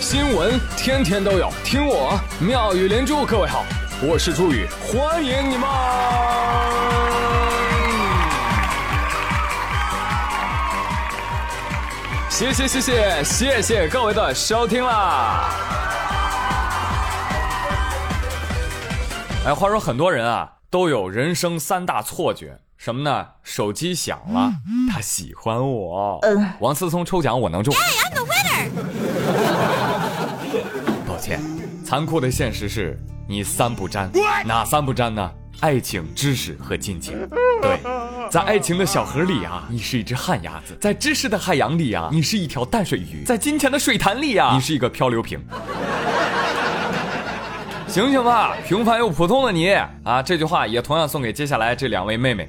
新闻天天都有，听我妙语连珠。各位好，我是朱宇，欢迎你们！谢谢谢谢谢谢各位的收听啦！哎，话说很多人啊都有人生三大错觉，什么呢？手机响了，他喜欢我。王思聪抽奖我能中。残酷的现实是你三不沾，哪三不沾呢？爱情、知识和金钱。对，在爱情的小河里啊，你是一只旱鸭子；在知识的海洋里啊，你是一条淡水鱼；在金钱的水潭里啊，你是一个漂流瓶。醒醒吧，平凡又普通的你啊！这句话也同样送给接下来这两位妹妹。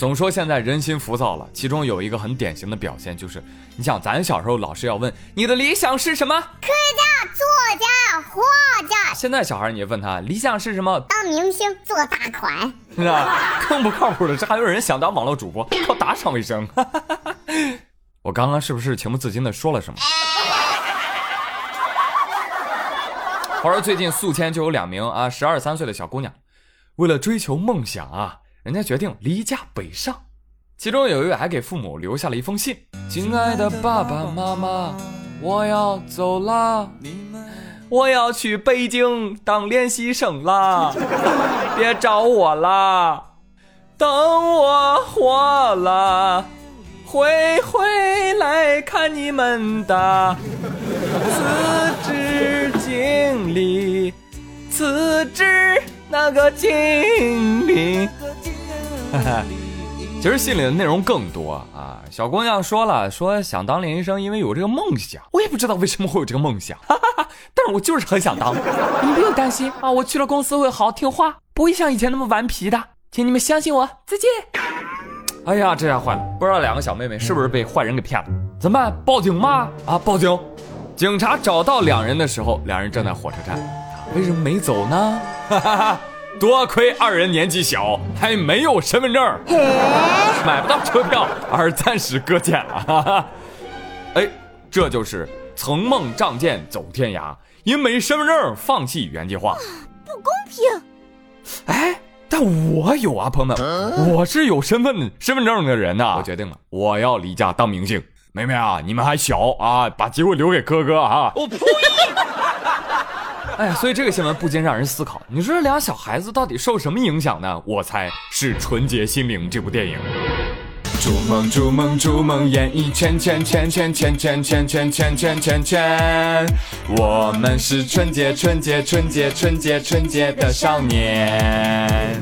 总说现在人心浮躁了，其中有一个很典型的表现就是，你想咱小时候老师要问你的理想是什么？科学家、作家、画家。现在小孩你问他理想是什么？当明星、做大款。是吧？更不靠谱的是，还有人想当网络主播，靠打赏为生。我刚刚是不是情不自禁的说了什么？话说最近宿迁就有两名啊十二三岁的小姑娘，为了追求梦想啊。人家决定离家北上，其中有一位还给父母留下了一封信：“亲爱的爸爸妈妈，我要走啦，我要去北京当练习生啦，别找我啦，等我活了，会回来看你们的。辞职经历，辞职那个经历。” 其实信里的内容更多啊！小姑娘说了，说想当练习生，因为有这个梦想。我也不知道为什么会有这个梦想，哈哈哈但是我就是很想当。你们不用担心啊，我去了公司会好好听话，不会像以前那么顽皮的，请你们相信我。再见。哎呀，这下坏了，不知道两个小妹妹是不是被坏人给骗了？怎么办？报警吗？啊，报警！警察找到两人的时候，两人正在火车站，为什么没走呢？哈哈哈。多亏二人年纪小，还没有身份证，买不到车票，而暂时搁浅了。哎，这就是曾梦仗剑走天涯，因没身份证放弃原计划，不公平。哎，但我有啊，朋友们，我是有身份身份证的人呐。我决定了，我要离家当明星。妹妹啊，你们还小啊，把机会留给哥哥啊。我呸！哎，所以这个新闻不禁让人思考：你说这俩小孩子到底受什么影响呢？我猜是《纯洁心灵》这部电影。逐梦逐梦逐梦演艺圈圈圈圈圈圈圈圈圈圈圈圈，我们是纯洁纯洁纯洁纯洁纯洁的少年，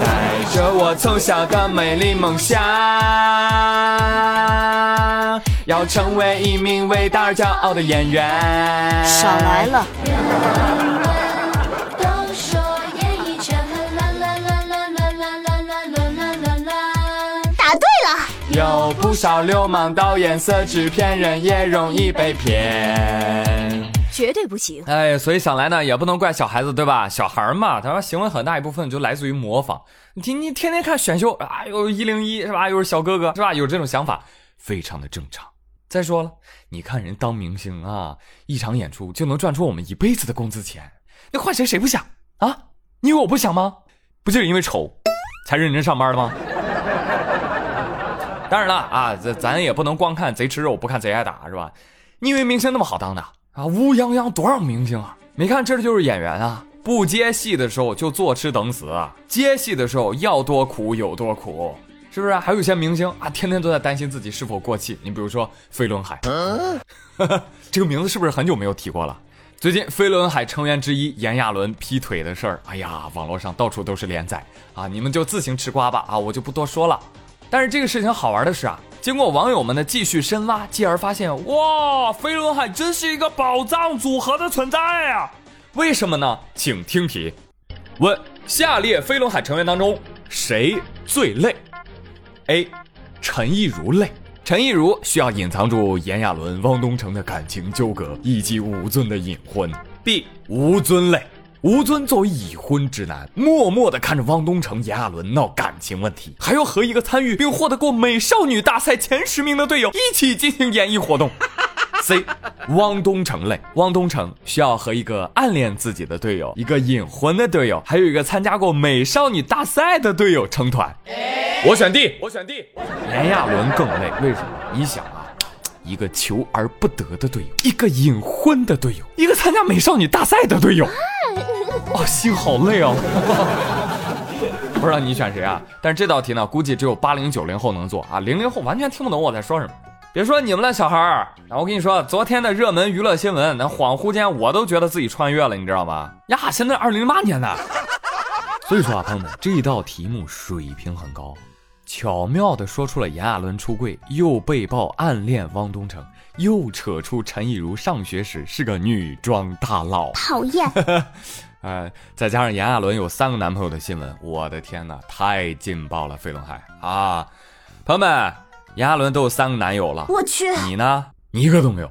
带着我从小的美丽梦想，要成为一名伟大而骄傲的演员。少来了。少流氓导演、色纸片人也容易被骗，绝对不行。哎，所以想来呢，也不能怪小孩子，对吧？小孩嘛，他说行为很大一部分就来自于模仿。你听，你天天看选秀啊，有一零一是吧？又是小哥哥是吧？有这种想法，非常的正常。再说了，你看人当明星啊，一场演出就能赚出我们一辈子的工资钱，那换谁谁不想啊？你以为我不想吗？不就是因为丑才认真上班的吗？当然了啊，咱咱也不能光看贼吃肉，不看贼挨打，是吧？你以为明星那么好当的啊？乌泱泱多少明星啊？没看这就是演员啊！不接戏的时候就坐吃等死，接戏的时候要多苦有多苦，是不是？还有一些明星啊，天天都在担心自己是否过气。你比如说飞轮海，这个名字是不是很久没有提过了？最近飞轮海成员之一炎亚纶劈腿的事儿，哎呀，网络上到处都是连载啊！你们就自行吃瓜吧啊！我就不多说了。但是这个事情好玩的是啊，经过网友们的继续深挖，继而发现，哇，飞轮海真是一个宝藏组合的存在啊！为什么呢？请听题：问下列飞轮海成员当中谁最累？A. 陈亦儒累，陈亦儒需要隐藏住炎亚纶、汪东城的感情纠葛以及吴尊的隐婚。B. 吴尊累。吴尊作为已婚之男，默默地看着汪东城、炎亚纶闹感情问题，还要和一个参与并获得过美少女大赛前十名的队友一起进行演艺活动。C. 汪东城类，汪东城需要和一个暗恋自己的队友、一个隐婚的队友，还有一个参加过美少女大赛的队友成团。我选 D，我选 D。炎亚纶更累，为什么？你想啊，一个求而不得的队友，一个隐婚的队友，一个参加美少女大赛的队友，哦，心好累哦。不知道你选谁啊？但是这道题呢，估计只有八零九零后能做啊，零零后完全听不懂我在说什么。别说你们了，小孩儿，我跟你说，昨天的热门娱乐新闻，那恍惚间我都觉得自己穿越了，你知道吗？呀，现在二零零八年呢。所以说啊，朋友们，这道题目水平很高，巧妙的说出了炎亚纶出柜，又被曝暗恋汪东城，又扯出陈亦儒上学时是个女装大佬，讨厌。呃，再加上炎亚纶有三个男朋友的新闻，我的天哪，太劲爆了！飞轮海啊，朋友们。炎亚纶都有三个男友了，我去，你呢？你一个都没有，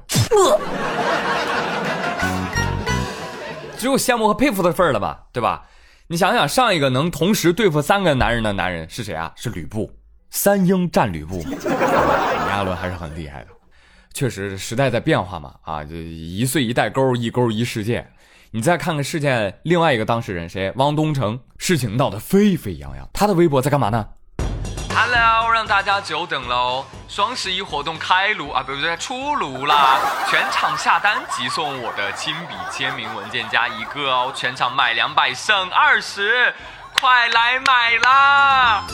只有羡慕和佩服的份儿了吧？对吧？你想想，上一个能同时对付三个男人的男人是谁啊？是吕布，三英战吕布。炎亚纶还是很厉害的，确实时代在变化嘛，啊，就一岁一代沟，一沟一世界。你再看看事件另外一个当事人谁？汪东城，事情闹得沸沸扬扬，他的微博在干嘛呢？Hello，让大家久等喽！双十一活动开炉啊，不对，出炉啦！全场下单即送我的亲笔签名文件夹一个哦，全场买两百省二十，快来买啦！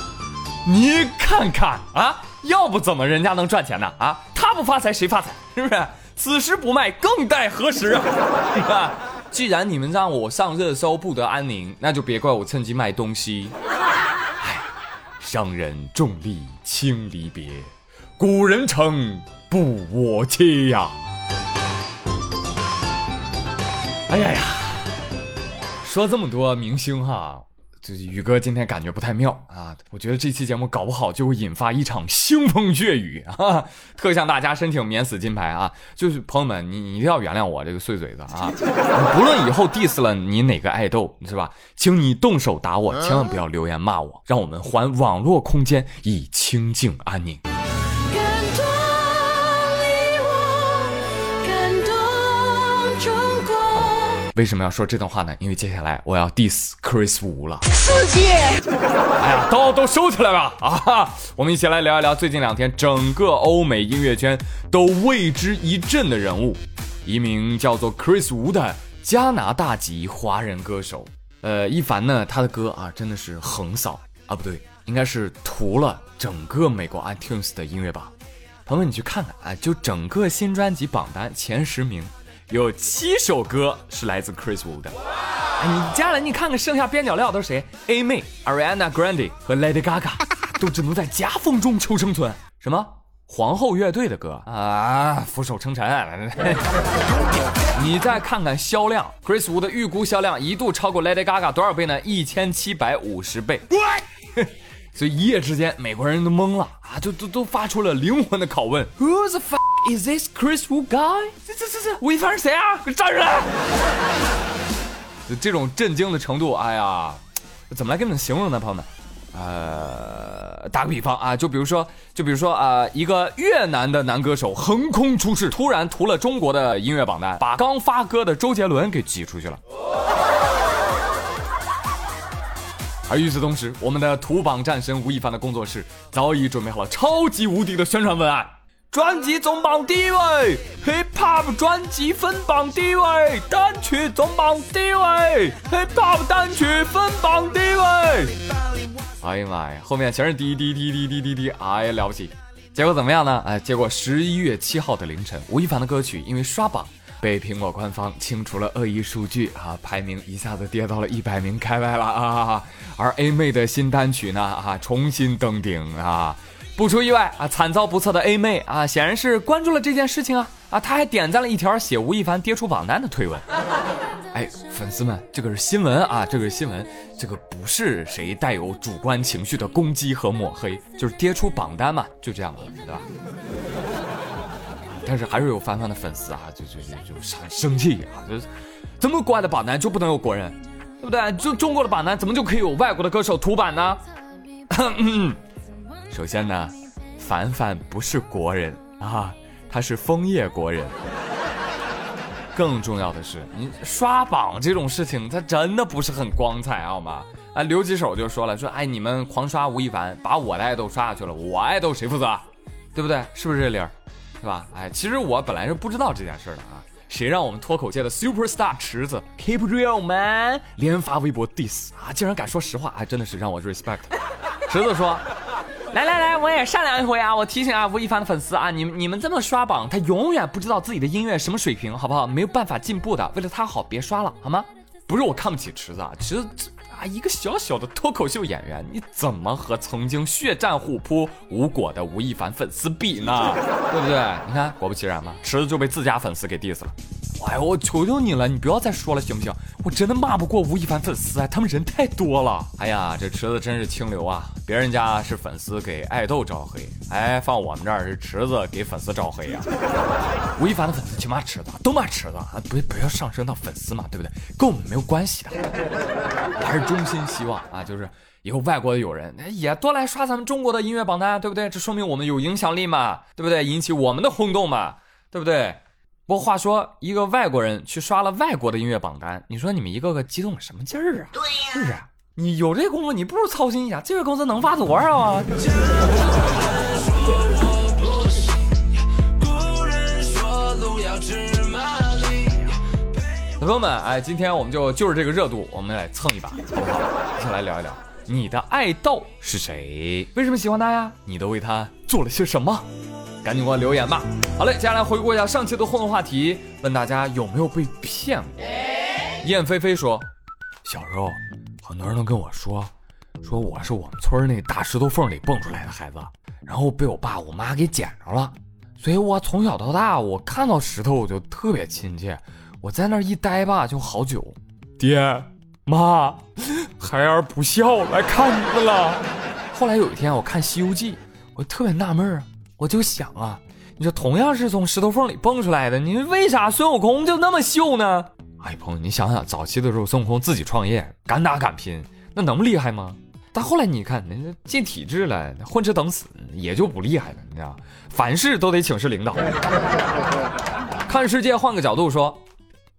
你看看啊，要不怎么人家能赚钱呢？啊，他不发财谁发财？是不是？此时不卖，更待何时啊？既然你们让我上热搜不得安宁，那就别怪我趁机卖东西。商人重利轻离别，古人称不我欺呀。哎呀呀，说这么多明星哈。这宇哥今天感觉不太妙啊！我觉得这期节目搞不好就会引发一场腥风血雨啊！特向大家申请免死金牌啊！就是朋友们，你你一定要原谅我这个碎嘴子啊！不论以后 diss 了你哪个爱豆是吧？请你动手打我，千万不要留言骂我，让我们还网络空间以清静安宁。为什么要说这段话呢？因为接下来我要 diss Chris Wu 了。刺激！哎呀，刀都收起来吧！啊，我们一起来聊一聊最近两天整个欧美音乐圈都为之一振的人物，一名叫做 Chris Wu 的加拿大籍华人歌手。呃，一凡呢，他的歌啊真的是横扫啊，不对，应该是屠了整个美国 iTunes 的音乐榜。朋友们，你去看看啊，就整个新专辑榜单前十名。有七首歌是来自 Chris Wu 的，哎，你接下来你看看剩下边角料都是谁？A 妹、Ariana Grande 和 Lady Gaga 都只能在夹缝中求生存。什么皇后乐队的歌啊？俯首称臣。你再看看销量，Chris Wu 的预估销量一度超过 Lady Gaga 多少倍呢？一千七百五十倍。所以一夜之间，美国人都懵了啊，就都都发出了灵魂的拷问：Who the fuck is this Chris Wu guy？这这这这吴亦凡是谁啊？站出来！就这种震惊的程度，哎呀，怎么来给你们形容呢，朋友们？呃，打个比方啊，就比如说，就比如说啊，一个越南的男歌手横空出世，突然屠了中国的音乐榜单，把刚发歌的周杰伦给挤出去了。而与此同时，我们的土榜战神吴亦凡的工作室早已准备好了超级无敌的宣传文案：专辑总榜第一位，Hip Hop 专辑分榜第一位，单曲总榜第一位，Hip Hop 单曲分榜第一位。哎呀妈呀，后面全是滴滴滴滴滴滴滴，哎呀了不起！结果怎么样呢？哎，结果十一月七号的凌晨，吴亦凡的歌曲因为刷榜。被苹果官方清除了恶意数据啊，排名一下子跌到了一百名开外了啊！而 A 妹的新单曲呢啊，重新登顶啊，不出意外啊，惨遭不测的 A 妹啊，显然是关注了这件事情啊啊，她还点赞了一条写吴亦凡跌出榜单的推文。哎，粉丝们，这个是新闻啊，这个是新闻，这个不是谁带有主观情绪的攻击和抹黑，就是跌出榜单嘛，就这样了，对吧？但是还是有凡凡的粉丝啊，就就就就很生气啊！就这么国外的榜单就不能有国人，对不对？就中国的榜单怎么就可以有外国的歌手图版呢？首先呢，凡凡不是国人啊，他是枫叶国人。更重要的是，你刷榜这种事情，它真的不是很光彩，好吗？啊，留几手就说了，说哎，你们狂刷吴亦凡，把我的爱豆刷下去了，我爱豆谁负责？对不对？是不是这理儿？是吧？哎，其实我本来是不知道这件事的啊，谁让我们脱口界的 super star 池子 keep real man 连发微博 diss 啊，竟然敢说实话，还真的是让我 respect。池子说。来来来，我也善良一回啊！我提醒啊，吴亦凡的粉丝啊，你们你们这么刷榜，他永远不知道自己的音乐什么水平，好不好？没有办法进步的。为了他好，别刷了，好吗？不是我看不起池子啊，池子啊，一个小小的脱口秀演员，你怎么和曾经血战虎扑无果的吴亦凡粉丝比呢？对不对？你看，果不其然嘛，池子就被自家粉丝给 diss 了。哎呦，我求求你了，你不要再说了，行不行？我真的骂不过吴亦凡粉丝啊，他们人太多了。哎呀，这池子真是清流啊！别人家是粉丝给爱豆招黑，哎，放我们这儿是池子给粉丝招黑呀。吴亦凡的粉丝去骂池子，都骂池子啊，不不要上升到粉丝嘛，对不对？跟我们没有关系的。还是衷心希望啊，就是以后外国的友人也多来刷咱们中国的音乐榜单，对不对？这说明我们有影响力嘛，对不对？引起我们的轰动嘛，对不对？不过话说，一个外国人去刷了外国的音乐榜单，你说你们一个个激动什么劲儿啊？对呀，是不是？你有这功夫，你不如操心一下，这个工资能发多少啊？朋友们，哎，今天我们就就是这个热度，我们来蹭一把，好不好？一起来聊一聊，你的爱豆是谁？为什么喜欢他呀？你都为他做了些什么？赶紧给我留言吧！好嘞，接下来回顾一下上期的互动话题，问大家有没有被骗过？燕飞飞说，小时候很多人都跟我说，说我是我们村那大石头缝里蹦出来的孩子，然后被我爸我妈给捡着了，所以我从小到大，我看到石头我就特别亲切，我在那一待吧就好久。爹妈，孩儿不孝来看你们了。后来有一天我看《西游记》，我特别纳闷啊。我就想啊，你说同样是从石头缝里蹦出来的，你为啥孙悟空就那么秀呢？哎，朋友，你想想，早期的时候孙悟空自己创业，敢打敢拼，那能厉害吗？但后来你看，人家进体制了，混吃等死，也就不厉害了，你知道凡事都得请示领导。看世界换个角度说，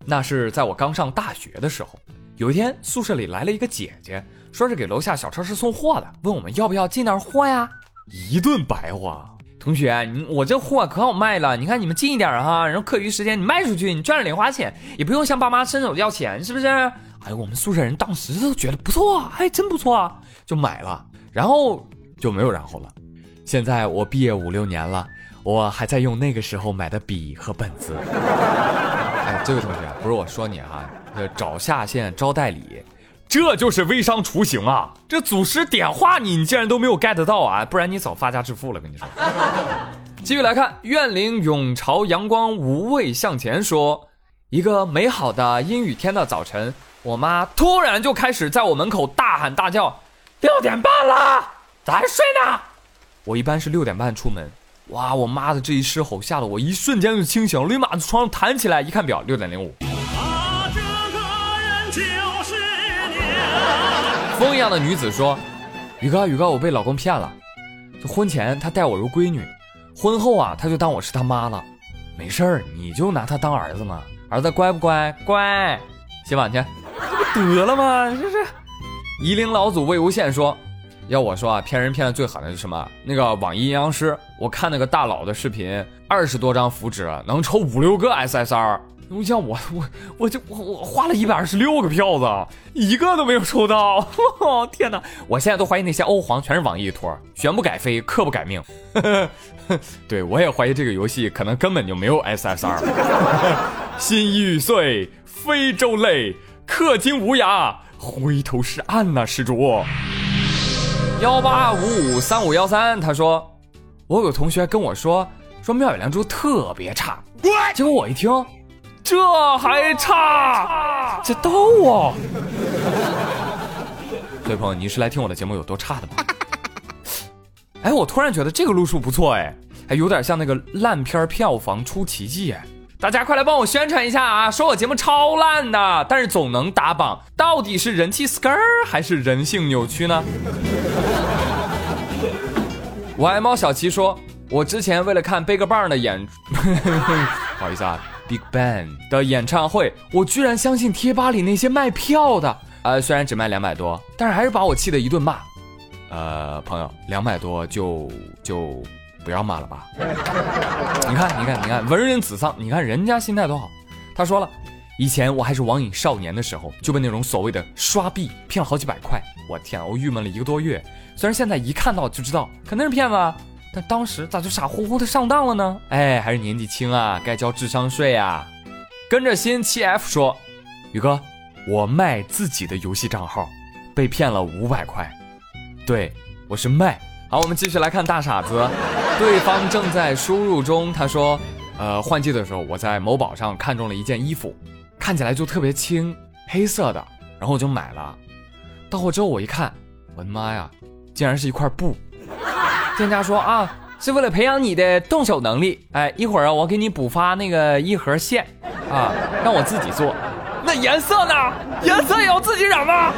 那是在我刚上大学的时候，有一天宿舍里来了一个姐姐，说是给楼下小超市送货的，问我们要不要进点货呀？一顿白话。同学，你我这货可好卖了，你看你们近一点哈，然后课余时间你卖出去，你赚了零花钱，也不用向爸妈伸手要钱，是不是？哎，我们宿舍人当时都觉得不错，哎，真不错，就买了，然后就没有然后了。现在我毕业五六年了，我还在用那个时候买的笔和本子。这位同学，不是我说你哈，找下线招代理。这就是微商雏形啊！这祖师点化你，你竟然都没有 get 到啊！不然你早发家致富了。跟你说，继续来看，愿领永朝阳光无畏向前说，一个美好的阴雨天的早晨，我妈突然就开始在我门口大喊大叫：“六点半了，咱睡呢！”我一般是六点半出门，哇！我妈的这一狮吼吓得我一瞬间就清醒，立马从床上弹起来，一看表，六点零五。风一样的女子说：“宇哥，宇哥，我被老公骗了。就婚前他待我如闺女，婚后啊，他就当我是他妈了。没事儿，你就拿他当儿子嘛。儿子乖不乖？乖。洗碗去，这不得了吗？这是。”夷陵老祖魏无羡说：“要我说啊，骗人骗的最狠的是什么？那个网易阴阳师，我看那个大佬的视频，二十多张符纸能抽五六个 SSR。”你像我我我就我我花了一百二十六个票子，一个都没有抽到！天哪！我现在都怀疑那些欧皇全是网易托，旋不改飞，刻不改命。对我也怀疑这个游戏可能根本就没有 SSR。心欲碎，非洲泪，氪金无涯，回头是岸呐，施主。幺八五五三五幺三，他说，我有同学跟我说，说妙语良珠特别差，结果我一听。这还差，这逗啊！各位朋友，你是来听我的节目有多差的吗？哎，我突然觉得这个路数不错哎，还有点像那个烂片票房出奇迹哎！大家快来帮我宣传一下啊！说我节目超烂的，但是总能打榜，到底是人气 skr 还是人性扭曲呢？我爱猫小齐说，我之前为了看 BigBang 的演，不好意思啊，Big Bang 的演唱会，我居然相信贴吧里那些卖票的，呃，虽然只卖两百多，但是还是把我气得一顿骂。呃，朋友，两百多就就不要骂了吧。你看，你看，你看，文人子丧，你看人家心态多好。他说了，以前我还是网瘾少年的时候，就被那种所谓的刷币骗了好几百块，我天，我郁闷了一个多月。虽然现在一看到就知道肯定是骗子。但当时咋就傻乎乎的上当了呢？哎，还是年纪轻啊，该交智商税啊。跟着新七 F 说，宇哥，我卖自己的游戏账号，被骗了五百块。对，我是卖。好，我们继续来看大傻子，对方正在输入中。他说，呃，换季的时候我在某宝上看中了一件衣服，看起来就特别轻，黑色的，然后我就买了。到货之后我一看，我的妈呀，竟然是一块布。店家说啊，是为了培养你的动手能力。哎，一会儿啊，我给你补发那个一盒线，啊，让我自己做。那颜色呢？颜色也要自己染吗？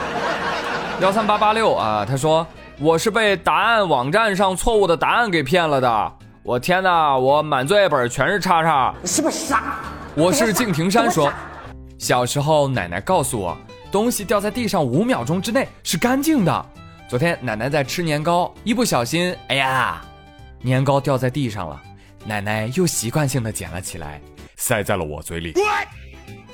幺三八八六啊，他说我是被答案网站上错误的答案给骗了的。我天哪，我满作业本全是叉叉。你是不是傻？我是敬亭山说，小时候奶奶告诉我，东西掉在地上五秒钟之内是干净的。昨天奶奶在吃年糕，一不小心，哎呀，年糕掉在地上了。奶奶又习惯性的捡了起来，塞在了我嘴里。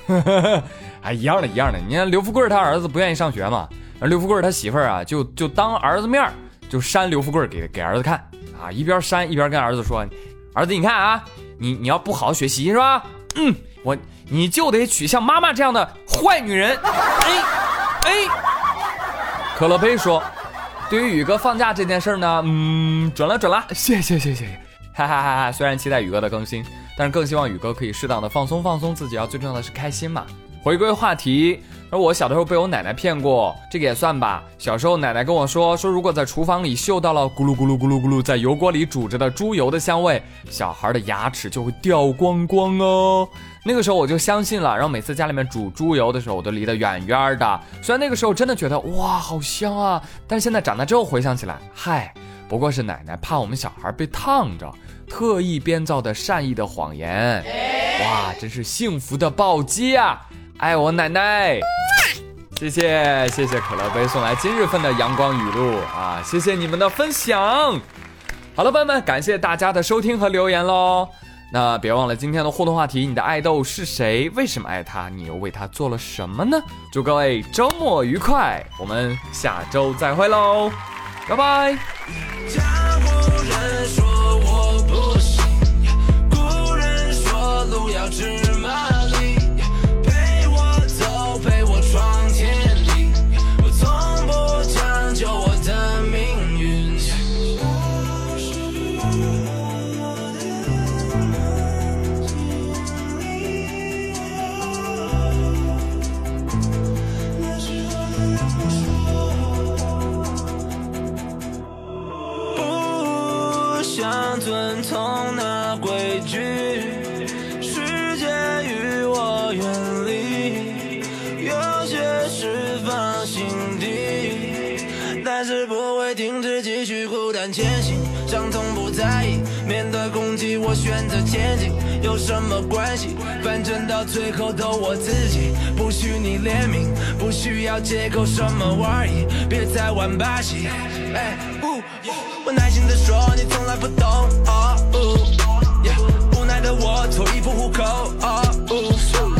哎，一样的，一样的。你看刘富贵他儿子不愿意上学嘛，刘富贵他媳妇儿啊，就就当儿子面就扇刘富贵给给儿子看啊，一边扇一边跟儿子说：“儿子，你看啊，你你要不好好学习是吧？嗯，我你就得娶像妈妈这样的坏女人。”哎哎，可乐杯说。对于宇哥放假这件事呢，嗯，准了准了，谢谢谢谢谢谢，哈哈哈哈！虽然期待宇哥的更新，但是更希望宇哥可以适当的放松放松自己，要最重要的是开心嘛。回归话题，而我小的时候被我奶奶骗过，这个也算吧。小时候奶奶跟我说，说如果在厨房里嗅到了咕噜咕噜咕噜咕噜在油锅里煮着的猪油的香味，小孩的牙齿就会掉光光哦。那个时候我就相信了，然后每次家里面煮猪油的时候，我都离得远远的。虽然那个时候真的觉得哇好香啊，但是现在长大之后回想起来，嗨，不过是奶奶怕我们小孩被烫着，特意编造的善意的谎言。哇，真是幸福的暴击啊！爱我奶奶，谢谢谢谢可乐杯送来今日份的阳光雨露啊！谢谢你们的分享。好了，朋友们，感谢大家的收听和留言喽。那别忘了今天的互动话题，你的爱豆是谁？为什么爱他？你又为他做了什么呢？祝各位周末愉快，我们下周再会喽，拜拜。敢前行，伤痛不在意，面对攻击我选择前进有什么关系？反正到最后都我自己，不许你怜悯，不需要借口什么玩意，别再玩把戏。哎，我耐心的说，你从来不懂。无奈的我脱衣服糊口。从